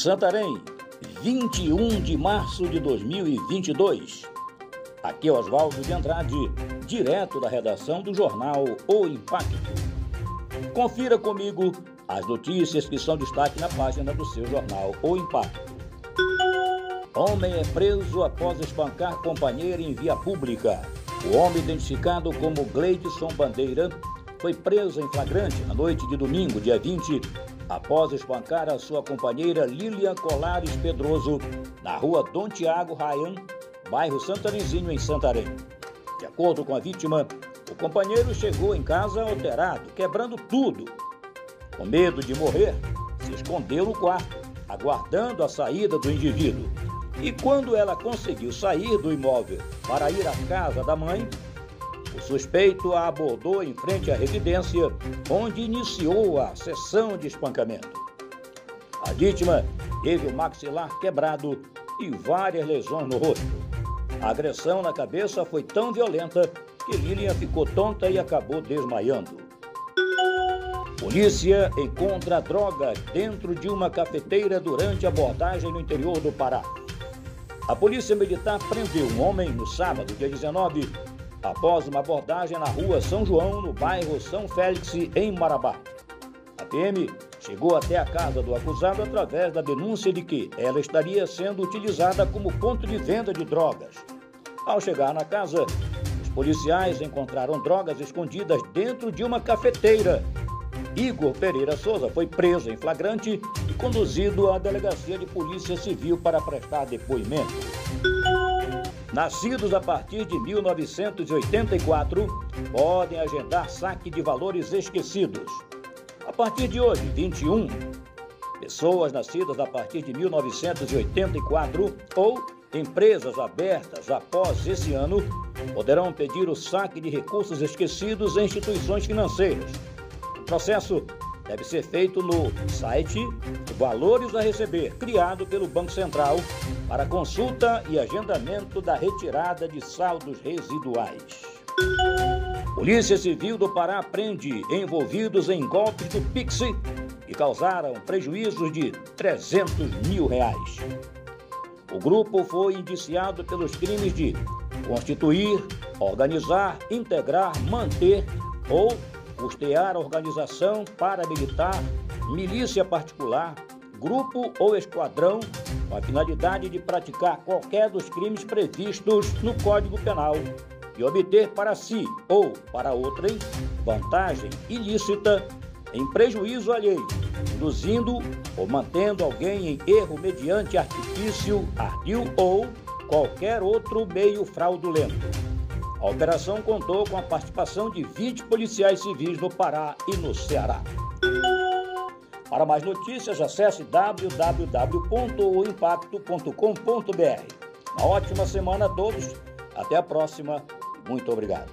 Santarém, 21 de março de 2022. Aqui é Oswaldo de Andrade, direto da redação do jornal O Impacto. Confira comigo as notícias que são destaque na página do seu jornal O Impacto. Homem é preso após espancar companheira em via pública. O homem identificado como Gleidson Bandeira foi preso em flagrante na noite de domingo, dia 20, após espancar a sua companheira Lilian Colares Pedroso na rua Dom Tiago Ryan, bairro Santarenzinho, em Santarém. De acordo com a vítima, o companheiro chegou em casa alterado, quebrando tudo. Com medo de morrer, se escondeu no quarto, aguardando a saída do indivíduo. E quando ela conseguiu sair do imóvel para ir à casa da mãe, o suspeito a abordou em frente à residência, onde iniciou a sessão de espancamento. A vítima teve o maxilar quebrado e várias lesões no rosto. A agressão na cabeça foi tão violenta que Lilian ficou tonta e acabou desmaiando. Polícia encontra drogas dentro de uma cafeteira durante abordagem no interior do Pará. A Polícia Militar prendeu um homem no sábado, dia 19, após uma abordagem na rua São João, no bairro São Félix, em Marabá. A PM chegou até a casa do acusado através da denúncia de que ela estaria sendo utilizada como ponto de venda de drogas. Ao chegar na casa, os policiais encontraram drogas escondidas dentro de uma cafeteira. Igor Pereira Souza foi preso em flagrante e conduzido à delegacia de polícia civil para prestar depoimento. Nascidos a partir de 1984 podem agendar saque de valores esquecidos. A partir de hoje, 21, pessoas nascidas a partir de 1984 ou empresas abertas após esse ano poderão pedir o saque de recursos esquecidos em instituições financeiras. O processo deve ser feito no site Valores a Receber, criado pelo Banco Central para consulta e agendamento da retirada de saldos residuais. Polícia Civil do Pará prende envolvidos em golpes do Pix que causaram prejuízos de 300 mil reais. O grupo foi indiciado pelos crimes de constituir, organizar, integrar, manter ou custear organização paramilitar, milícia particular, grupo ou esquadrão com a finalidade de praticar qualquer dos crimes previstos no Código Penal e obter para si ou para outrem vantagem ilícita em prejuízo alheio, induzindo ou mantendo alguém em erro mediante artifício, ardil ou qualquer outro meio fraudulento a operação contou com a participação de 20 policiais civis no Pará e no Ceará. Para mais notícias, acesse www.oimpacto.com.br. Uma ótima semana a todos. Até a próxima. Muito obrigado.